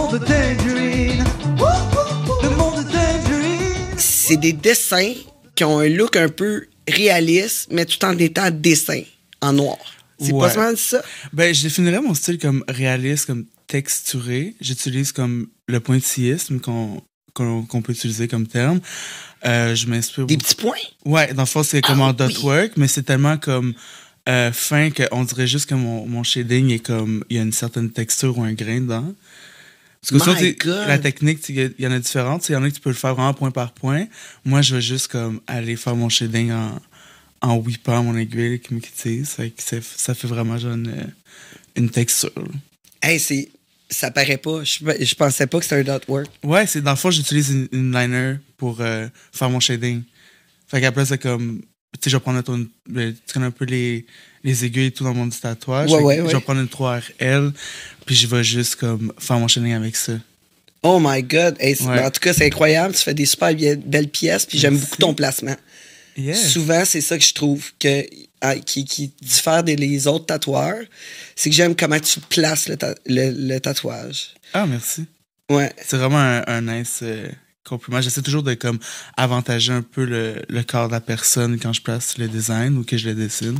monde de Tangerine. Le monde de Tangerine. C'est des dessins qui ont un look un peu réaliste, mais tout en étant dessin en noir. C'est Ouais. pas seulement ça? Ben, je définirais mon style comme réaliste, comme texturé. J'utilise comme le pointillisme qu'on qu'on peut utiliser comme terme. Euh, je m'inspire Des beaucoup- petits points? Ouais, dans le fond, c'est comme Ah en dot oui. work, mais c'est tellement comme euh, fin qu'on dirait juste que mon, mon shading est comme. Il y a une certaine texture ou un grain dedans. Parce que My ça, God. la technique, il y en a différentes. Il y en a que tu peux le faire vraiment point par point. Moi, je vais juste comme aller faire mon shading en, en whippant mon aiguille qui m'utilise. Ça, fait vraiment genre une, une texture. Hey, c'est. Ça paraît pas. Je, je pensais pas que c'était un dot work. Ouais, c'est dans le fond, j'utilise une, une liner pour euh, faire mon shading. Fait qu'après, c'est comme. Tu sais, je vais prendre ton- tu connais un peu les, les aiguilles et tout dans mon petit tatouage. Ouais, ouais, Je vais prendre une 3RL, puis je vais juste comme faire mon shading avec ça. Oh my God. Hey. En tout cas, c'est incroyable. Tu fais des super belles pièces. Puis j'aime beaucoup ton placement. Yeah. Souvent, c'est ça que je trouve que, ah, qui, qui diffère des les autres tatoueurs. C'est que j'aime comment tu places le, ta- le- le tatouage. Ah, merci. Ouais. C'est vraiment un, un nice euh, compliment. J'essaie toujours de comme avantager un peu le, le corps de la personne quand je place le design ou que je le dessine.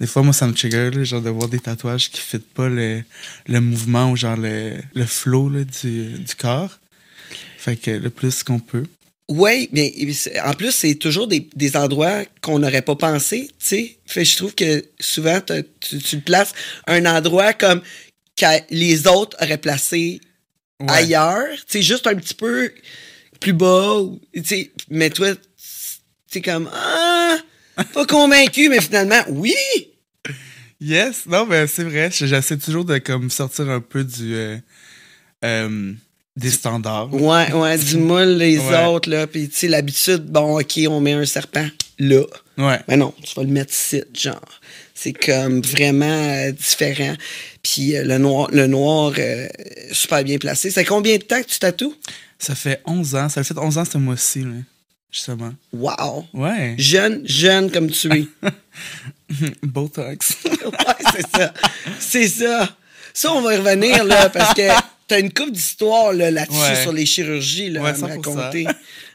Des fois, moi, ça me trigger, là, genre de voir des tatouages qui ne fitent pas le, le mouvement ou genre le, le flow là, du, du corps. Fait que le plus qu'on peut. Oui, mais en plus, c'est toujours des, des endroits qu'on n'aurait pas pensé, tu sais. Fait je trouve que souvent, tu, tu places un endroit comme que les autres auraient placé Ouais. ailleurs, tu sais, juste un petit peu plus bas, tu sais. Mais toi, c'est comme, ah, pas convaincu, mais finalement, oui! Yes, non, mais c'est vrai. J'essaie toujours de comme sortir un peu du euh, euh, des standards. Ouais, ouais, du moule, les Ouais. autres, là. Puis, tu sais, l'habitude, bon, OK, on met un serpent là. Ouais. Mais non, tu vas le mettre ici, genre. C'est comme vraiment euh, différent. Puis euh, le noir, le noir euh, super bien placé. C'est combien de temps que tu tatoues? Ça fait 11 ans. Ça fait 11 ans ce mois-ci, là, justement. Wow! Ouais. Jeune, jeune comme tu es. Botox. ouais, c'est ça. C'est ça. Ça, on va y revenir, là, parce que t'as une coupe d'histoire là, là-dessus Ouais. sur les chirurgies, là, Ouais, à me 100%. raconter.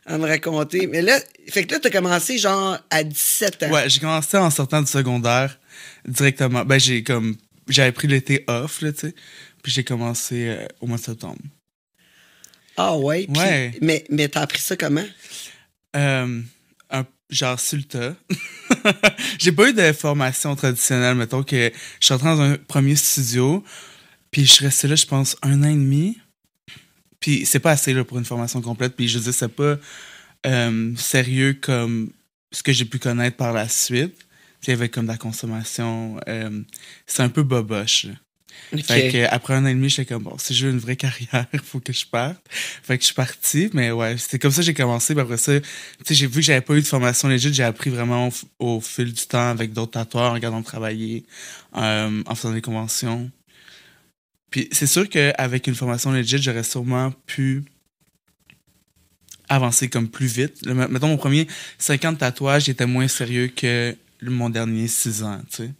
À me raconter. Mais là, fait que là, t'as commencé genre à 17 ans. Ouais, j'ai commencé en sortant du secondaire directement. Ben, j'ai comme. J'avais pris l'été off, là, tu sais. Puis j'ai commencé euh, au mois de septembre. Ah ouais? Ouais. Mais, mais t'as appris ça comment? Euh, genre sur j'ai pas eu de formation traditionnelle, mettons que je suis entré dans un premier studio, puis je suis resté là, je pense, un an et demi. Puis c'est pas assez là, pour une formation complète, puis je dire, c'est pas euh, sérieux comme ce que j'ai pu connaître par la suite. Y avait comme de la consommation. euh, c'est un peu boboche. OK. Fait que, après un an et demi, j'étais comme, bon, si je veux une vraie carrière, il faut que je parte. Fait que je suis parti, mais ouais, c'était comme ça que j'ai commencé. Puis après ça, tu sais, j'ai vu que j'avais pas eu de formation légite, j'ai appris vraiment au, fil du temps avec d'autres tatoueurs, en regardant travailler, euh, en faisant des conventions. Puis c'est sûr qu'avec une formation légite, j'aurais sûrement pu avancer comme plus vite. Le- mettons, mon premier 50 tatouages était moins sérieux que mon dernier 6 ans, tu sais.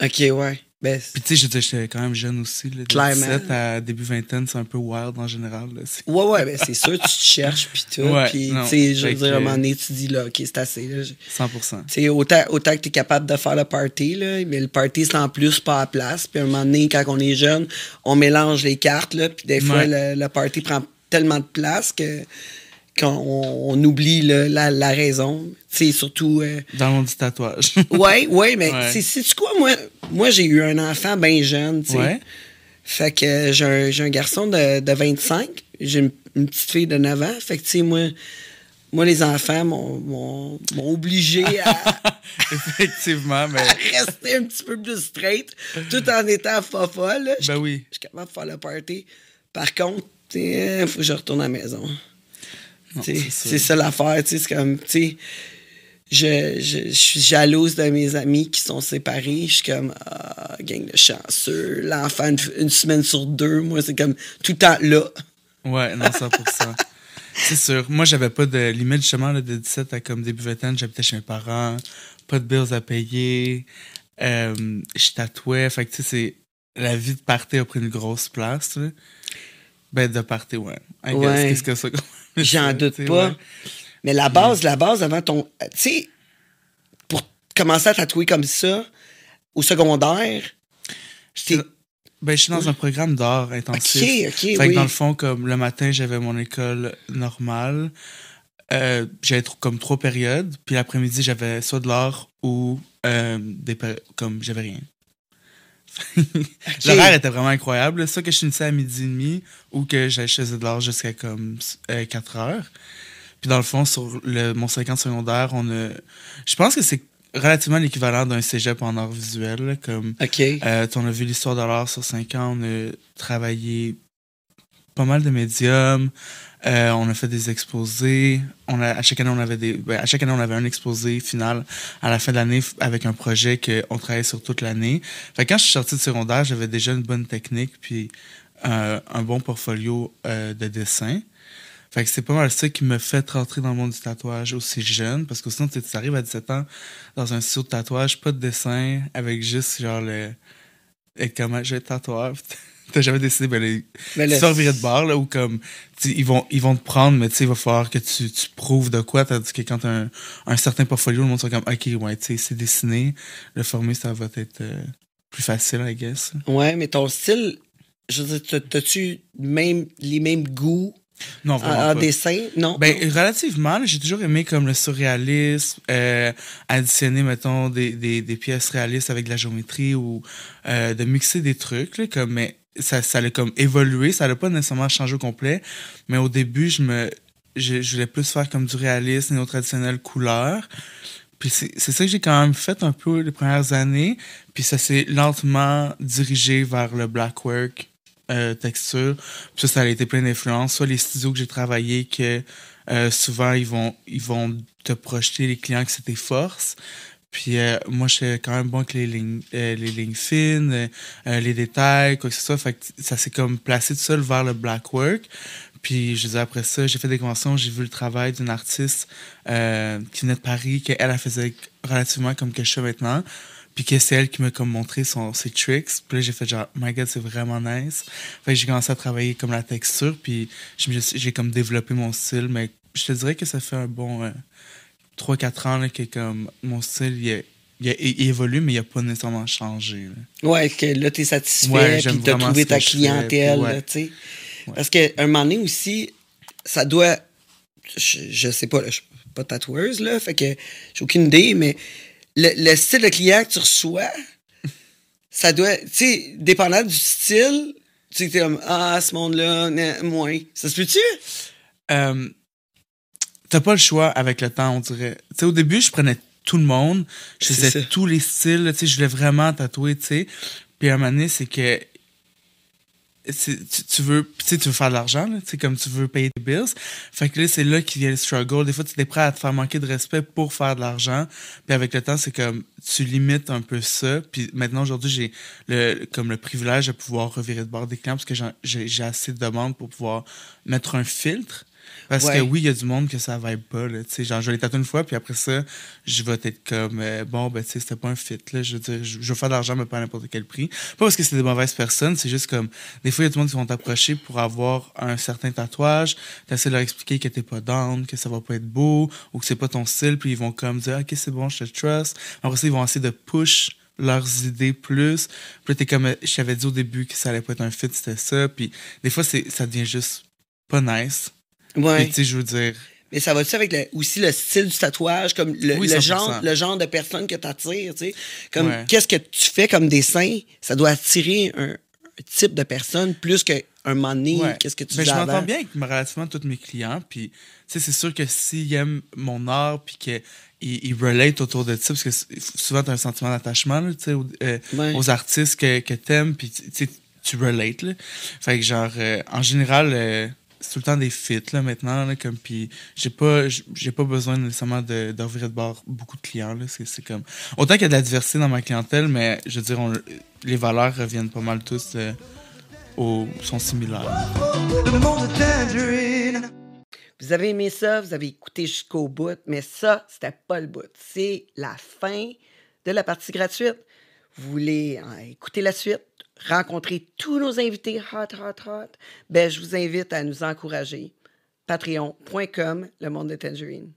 OK, ouais. Ben, Puis tu sais, j'étais- quand même jeune aussi. Là, de Clairement. 17 à début vingtaine, c'est un peu wild en général. Là. Ouais, ouais, ben c'est sûr, tu te cherches, puis tout. Ouais, puis, tu sais, je veux dire, à un moment donné, tu dis, là, OK, c'est assez. Là. Tu 100%. sais, autant, autant que tu es capable de faire le party, là, mais le party, c'est en plus pas à place. Puis, à un moment donné, quand on est jeune, on mélange les cartes, là, puis des fois, Ouais. le, le party prend tellement de place que qu'on on oublie la, la raison. Tu sais, surtout... euh, Dans du tatouage. Ouais, ouais, mais Ouais. c'est c'est quoi, moi, moi j'ai eu un enfant bien jeune, tu sais. Ouais. Fait que j'ai un, garçon de, de 25, j'ai une, une petite fille de 9 ans. Fait que, tu sais, moi, moi, les enfants m'ont- obligé à, Effectivement, mais. à rester un petit peu plus straight, tout en étant pas folle. là. Je Ben oui. je suis capable de faire le party. Par contre, il faut que je retourne à la maison. C'est ça. l'affaire, tu sais, c'est comme, tu sais, je, je, je suis jalouse de mes amis qui sont séparés. Je suis comme, ah, gang de chanceux. L'enfant, une, une semaine sur deux, moi, c'est comme tout le temps là. Ouais, non, 100%. c'est sûr. Moi, j'avais pas de limite, justement, là, de 17 à comme début vingtaine. J'habitais chez mes parents, pas de bills à payer. Euh, je tatouais. Fait que, tu sais. La vie de party a pris une grosse place, là. Ben, de party, ouais. I. Ouais. Qu'est-ce que ça J'en doute pas. ouais. Mais la base, la base avant ton. Tu sais, pour commencer à tatouer comme ça, au secondaire, J'étais- Ben, je suis dans un programme d'art intensif. Ok, ok, Fait oui. que dans le fond, comme le matin, j'avais mon école normale. Euh, j'avais comme trois périodes. Puis l'après-midi, j'avais soit de l'art ou euh, des comme j'avais rien. L'horaire était vraiment incroyable. Soit que je finissais à midi et demi ou que j'allais chez l'art jusqu'à comme 4 heures. Puis dans le fond, sur le, mon 50 secondaire, on a. Je pense que c'est relativement l'équivalent d'un cégep en art visuel. là, Comme euh, on a vu l'histoire de l'art sur 5 ans, on a travaillé pas mal de médiums, euh, on a fait des exposés, on a, à chaque année on avait des ben, à chaque année on avait un exposé final à la fin de l'année avec un projet qu'on travaillait sur toute l'année. Fait que quand je suis sorti de secondaire, j'avais déjà une bonne technique puis euh, un bon portfolio euh, de dessin. Fait que c'est pas mal ça qui me fait rentrer dans le monde du tatouage aussi jeune, parce que sinon, tu arrives à 17 ans dans un studio de tatouage, pas de dessin, avec juste genre le. Et comment je vais être tatoueur? T'as jamais décidé, ben, les... Mais tu le- virer de bord, là, ou comme. Ils vont, ils vont te prendre, mais tu sais, il va falloir que tu, tu prouves de quoi, tandis que quand t'as un, un certain portfolio, le monde sera comme, ok, ouais, tu sais, c'est dessiné, le former, ça va être euh, plus facile, I guess. Ouais, mais ton style, je veux dire, t'as- t'as-tu même, les mêmes goûts Non, en, vraiment. en pas. dessin? Non? Ben, relativement, j'ai toujours aimé comme le surréalisme, euh, additionner, mettons, des, des, des pièces réalistes avec de la géométrie ou euh, de mixer des trucs, là, comme, mais ça, ça a comme évolué, ça n'a pas nécessairement changé au complet, mais au début, je me, je, je voulais plus faire comme du réalisme, néo-traditionnel couleur. Puis c'est c'est ça que j'ai quand même fait un peu les premières années. Puis ça s'est lentement dirigé vers le black work, euh, texture. Puis ça, ça a été plein d'influences. Soit les studios que j'ai travaillé, que euh, souvent ils vont, ils vont te projeter les clients que c'est tes forces. Puis euh, moi, j'étais quand même bon avec les lignes, euh, fines, euh, euh, les détails, quoi que ce soit. Fait que ça s'est comme placé tout seul vers le black work. Puis je disais après ça, j'ai fait des conventions, j'ai vu le travail d'une artiste qui venait de Paris, qu'elle, elle faisait relativement comme que je maintenant. Puis que c'est elle qui m'a comme montré son, ses tricks. Puis là, j'ai fait genre, my god, c'est vraiment nice. Fait que j'ai commencé à travailler comme la texture. Puis je suis- j'ai comme développé mon style. Mais je te dirais que ça fait un bon 3-4 ans là, que comme mon style, il, il, évolue, mais il a pas nécessairement changé. là. Ouais, que là, t'es satisfait, Ouais, puis t'as vraiment trouvé ta fais, clientèle, ouais. tu sais. Ouais. Parce qu'à un moment donné aussi, ça doit. Je, je sais pas, là, je suis pas tatoueuse, là, fait que j'ai aucune idée, mais le, le style de client que tu reçois, ça doit. Tu sais, dépendant du style, tu sais, comme, ah, ce monde-là, moins. Ça se peut-tu? Euh, T'as pas le choix avec le temps, on dirait. Tu sais, au début, je prenais tout le monde, je faisais tous les styles, tu sais, je voulais vraiment tatouer, tu sais. Puis à un moment donné, c'est que tu, tu veux tu veux faire de l'argent tu sais comme tu veux payer tes bills. Fait que là c'est là qu'il vient le struggle. Des fois tu es prêt à te faire manquer de respect pour faire de l'argent. Puis avec le temps c'est comme tu limites un peu ça. Puis maintenant aujourd'hui j'ai le comme le privilège de pouvoir revirer de bord des clients parce que j'ai assez de demandes pour pouvoir mettre un filtre parce Ouais. que oui, il y a du monde que ça vibe pas, là, tu sais, genre, je vais les tatouer une fois, puis après ça, je vais être comme, euh, bon, ben, tu sais, c'était pas un fit, là, je veux dire, je, veux faire de l'argent, mais pas à n'importe quel prix. Pas parce que c'est des mauvaises personnes, c'est juste comme, des fois, il y a du monde qui vont t'approcher pour avoir un certain tatouage, t'essaies de leur expliquer que t'es pas down, que ça va pas être beau, ou que c'est pas ton style, puis ils vont comme dire, ok, c'est bon, je te trust. Après ça, ils vont essayer de push leurs idées plus. Puis t'es comme, euh, je t'avais dit au début que ça allait pas être un fit, c'était ça, puis des fois, ça devient juste pas nice. Ouais. Tu sais, je veux dire, Mais ça va-tu avec le- aussi le style du tatouage, comme le, Oui, le 100%. genre, le genre de personne que t'attires, tu sais? Comme, Ouais. qu'est-ce que tu fais comme dessin? Ça doit attirer un, un type de personne plus qu'un moment donné, Ouais. qu'est-ce que tu Mais faisais je m'entends bien avec relativement tous mes clients. Puis, tu sais, c'est sûr que s'ils aiment mon art, puis qu'ils ils relate autour de ça, parce que souvent, tu as un sentiment d'attachement, là, tu sais, aux, euh, Ouais. aux artistes que, que t'aimes, puis tu tu relates, là. Fait que, genre, euh, en général, euh, c'est tout le temps des fits, là, maintenant, là, comme, puis j'ai pas, j'ai pas besoin nécessairement de, de de bord beaucoup de clients, là. C'est, c'est comme... Autant qu'il y a de la diversité dans ma clientèle, mais, je veux dire, on- les valeurs reviennent pas mal tous euh, au, sont similaires. Vous avez aimé ça, vous avez écouté jusqu'au bout, mais ça, c'était pas le bout. C'est la fin de la partie gratuite. Vous voulez euh, écouter la suite, rencontrer tous nos invités hot, hot, hot, ben, je vous invite à nous encourager. Patreon.com, le monde de Tangerine.